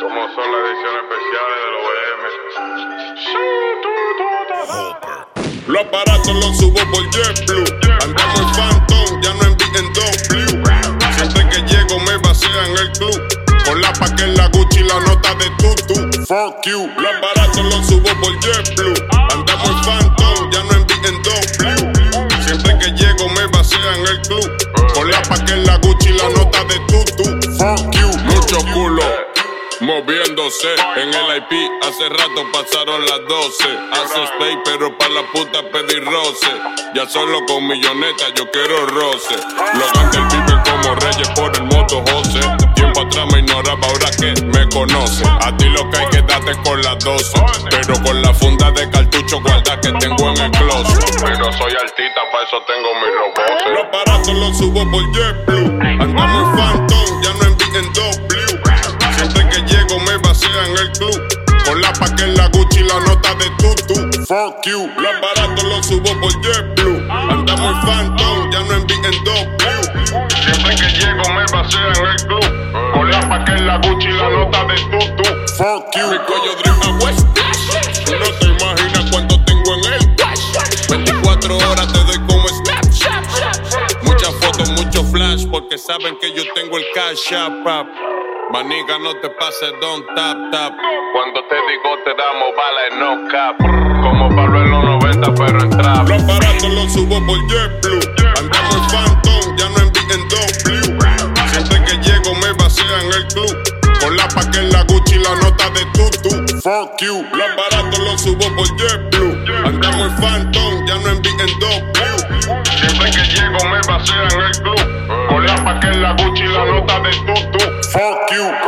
Como son las ediciones especiales de los BM. Los aparatos los subo por JetBlue. Andamos en Phantom, ya no en BMW. Siempre que llego me vacían el club. Con la pa' que la Gucci la nota de tutu. Fuck you. Los aparatos los subo por JetBlue. Andamos en Phantom, ya no en la Gucci la nota de tutu. Fuck you. Mucho culo. Moviéndose en el IP, hace rato pasaron las 12. Hace spray, pero pa' la puta pedir roce. Ya solo con millonetas yo quiero roce. Los gangsters viven como reyes por el moto José. Tiempo atrás me ignoraba, ahora que me conoce. A ti lo que hay que con las 12. Pero con la funda de cartucho guarda que tengo en el closet. Pero soy altita, para eso tengo mi robots. Los aparatos los subo por JetBlue. Andamos Phantom, ya no en BMW. Siempre que llego me vacían el club. Con la pa' que la Gucci la nota de tutu. Fuck you. Los aparatos los subo por JetBlue. Andamos Phantom, ya no en BMW. Siempre que llego me vacían el club. Que en la Gucci la nota de tutu. Fuck you. Mi cuello Dream a West Tú no te imaginas cuánto tengo en él. 24 horas te doy como Snapchat. Muchas fotos, mucho flash, porque saben que yo tengo el cash up. Maniga, no te pases, don't tap tap. Cuando te digo te damos bala en no cap. Como Pablo en los 90, pero en trap. Los aparatos los subo por JetBlue. Andamos en la nota de tutu. Fuck you. Los aparatos los subo por JetBlue. Andamos en Phantom, ya no en BMW. Siempre que llego me vacían el club. Con la pa' que la Gucci la nota de tutu. Fuck you.